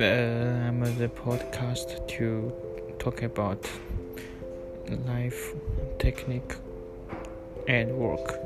uh, I'm the podcast to talk about life, technique, and work.